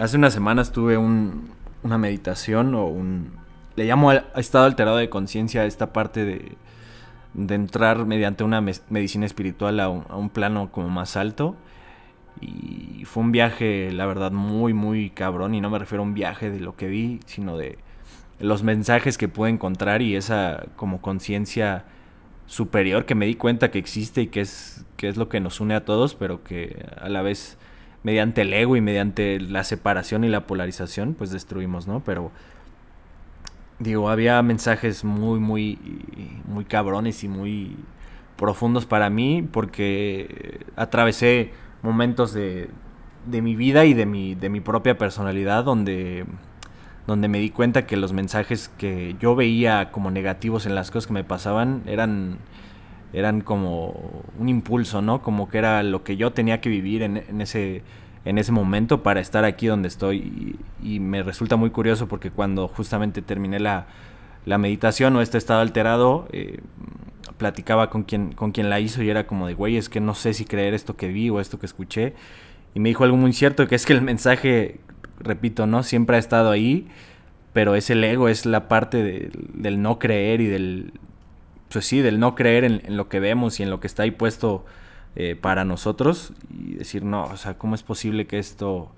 hace unas semanas tuve una meditación o un... Le llamo estado alterado de conciencia esta parte de, de, entrar mediante una medicina espiritual a un, a un plano como más alto. Y fue un viaje, la verdad, muy, muy cabrón. Y no me refiero a un viaje de lo que vi, sino de los mensajes que pude encontrar y esa como conciencia superior que me di cuenta que existe y que es, que es lo que nos une a todos, pero que a la vez mediante el ego y mediante la separación y la polarización, pues destruimos, ¿no? Pero digo, había mensajes muy, muy, muy cabrones y muy profundos para mí porque atravesé momentos de, de mi vida y de mi, de mi propia personalidad donde donde me di cuenta que los mensajes que yo veía como negativos en las cosas que me pasaban eran, eran como un impulso, ¿no? Como que era lo que yo tenía que vivir en, ese, en ese momento para estar aquí donde estoy. Y, me resulta muy curioso porque cuando justamente terminé la, meditación o este estado alterado, eh, platicaba con quien, con quien la hizo y era como de, güey, es que no sé si creer esto que vi o esto que escuché. Y me dijo algo muy cierto, que es que el mensaje repito, ¿no? Siempre ha estado ahí, pero es el ego, es la parte del no creer y del, pues sí, del no creer en, lo que vemos y en lo que está ahí puesto eh, para nosotros y decir, no, o sea, ¿cómo es posible que esto,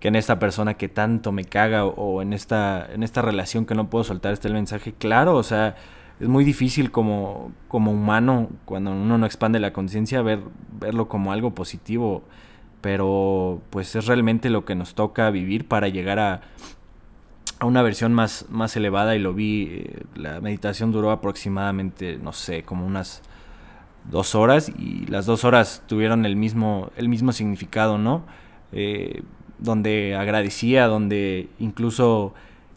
que en esta persona que tanto me caga o, en, esta, en esta relación que no puedo soltar esté el mensaje claro, o sea, es muy difícil como, como humano, cuando uno no expande la conciencia, ver, verlo como algo positivo pero pues es realmente lo que nos toca vivir para llegar a, a una versión más, más elevada y lo vi, eh, la meditación duró aproximadamente, no sé, como unas dos horas y las dos horas tuvieron el mismo, el mismo significado, ¿no? Eh, donde agradecía, donde incluso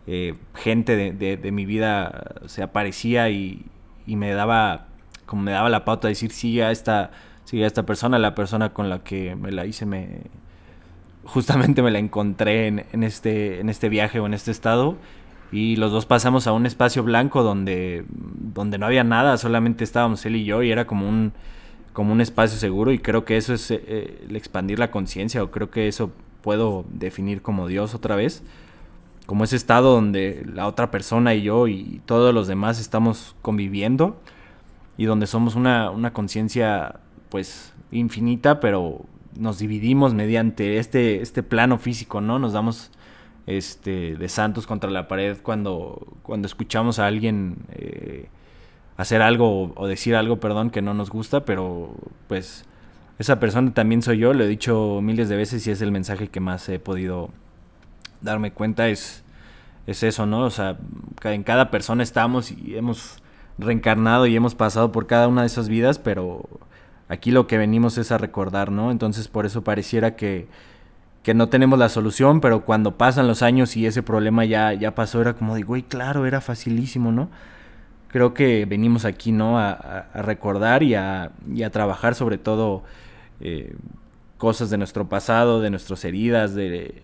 eh, gente de, de, mi vida se aparecía y, y, me daba, como me daba la pauta de decir, sí, a esta sí, esta persona, la persona con la que me la hice, me justamente me la encontré en, este, en este viaje o en este estado y los dos pasamos a un espacio blanco donde, donde no había nada, solamente estábamos él y yo y era como un, como un espacio seguro y creo que eso es eh, el expandir la conciencia o creo que eso puedo definir como Dios otra vez, como ese estado donde la otra persona y yo y todos los demás estamos conviviendo y donde somos una, una conciencia pues infinita, pero nos dividimos mediante este, este plano físico, ¿no? Nos damos este, de santos contra la pared cuando, cuando escuchamos a alguien eh, hacer algo o decir algo, perdón, que no nos gusta, pero pues esa persona también soy yo, lo he dicho miles de veces y es el mensaje que más he podido darme cuenta, es, es eso, ¿no? O sea, en cada persona estamos y hemos reencarnado y hemos pasado por cada una de esas vidas, pero Aquí lo que venimos es a recordar, ¿no? Entonces por eso pareciera que, que no tenemos la solución, pero cuando pasan los años y ese problema ya, ya pasó, era como de, güey, claro, era facilísimo, ¿no? Creo que venimos aquí, ¿no? A, recordar y a, y a, trabajar sobre todo eh, cosas de nuestro pasado, de nuestras heridas, de,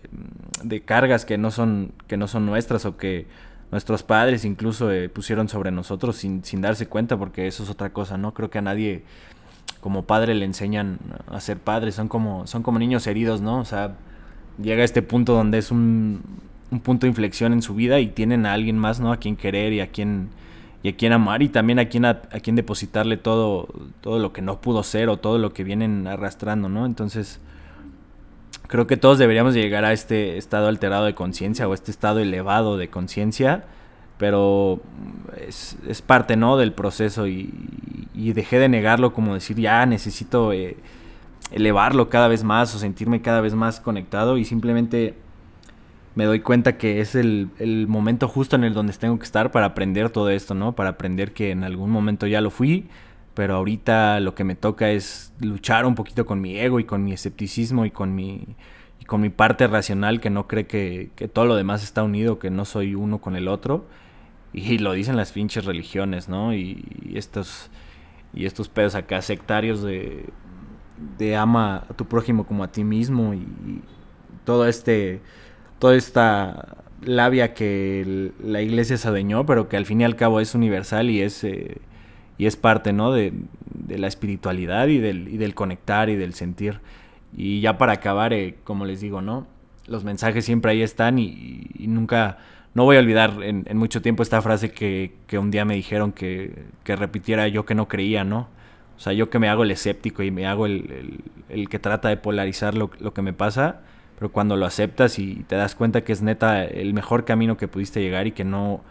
de, cargas que no, son, que no son nuestras o que nuestros padres incluso eh, pusieron sobre nosotros sin, sin darse cuenta, porque eso es otra cosa, ¿no? Creo que a nadie como padre le enseñan a ser padre, son como, son como niños heridos, ¿no? O sea, llega a este punto donde es un, un punto de inflexión en su vida y tienen a alguien más, ¿no? A quien querer y a quien, y a quien amar y también a quien, a, quien depositarle todo, todo lo que no pudo ser o todo lo que vienen arrastrando, ¿no? Entonces, creo que todos deberíamos llegar a este estado alterado de conciencia o este estado elevado de conciencia pero es, es, parte, ¿no? Del proceso y, y, dejé de negarlo como decir, ya necesito eh, elevarlo cada vez más o sentirme cada vez más conectado y simplemente me doy cuenta que es el, el, momento justo en el donde tengo que estar para aprender todo esto, ¿no? Para aprender que en algún momento ya lo fui, pero ahorita lo que me toca es luchar un poquito con mi ego y con mi escepticismo y con mi, y con mi parte racional que no cree que, que todo lo demás está unido, que no soy uno con el otro y lo dicen las pinches religiones, ¿no? Y, estos y estos pedos acá sectarios de, de ama a tu prójimo como a ti mismo y, todo este toda esta labia que la iglesia se adueñó, pero que al fin y al cabo es universal y es eh, y es parte, ¿no? De, de la espiritualidad y del, y del conectar y del sentir. Y ya para acabar, eh, como les digo, ¿no? los mensajes siempre ahí están y, nunca, no voy a olvidar en, mucho tiempo esta frase que, un día me dijeron que, repitiera yo que no creía, ¿no? O sea, yo que me hago el escéptico y me hago el, que trata de polarizar lo, que me pasa, pero cuando lo aceptas y te das cuenta que es neta el mejor camino que pudiste llegar y que no,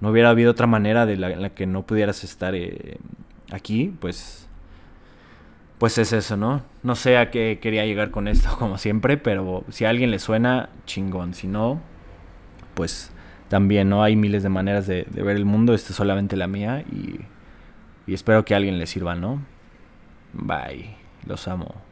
no hubiera habido otra manera de la que no pudieras estar eh, aquí, pues pues es eso, ¿no? No sé a qué quería llegar con esto, como siempre, pero si a alguien le suena, chingón. Si no, pues también, ¿no? Hay miles de maneras de, ver el mundo, esta es solamente la mía y, y espero que a alguien le sirva, ¿no? Bye, los amo.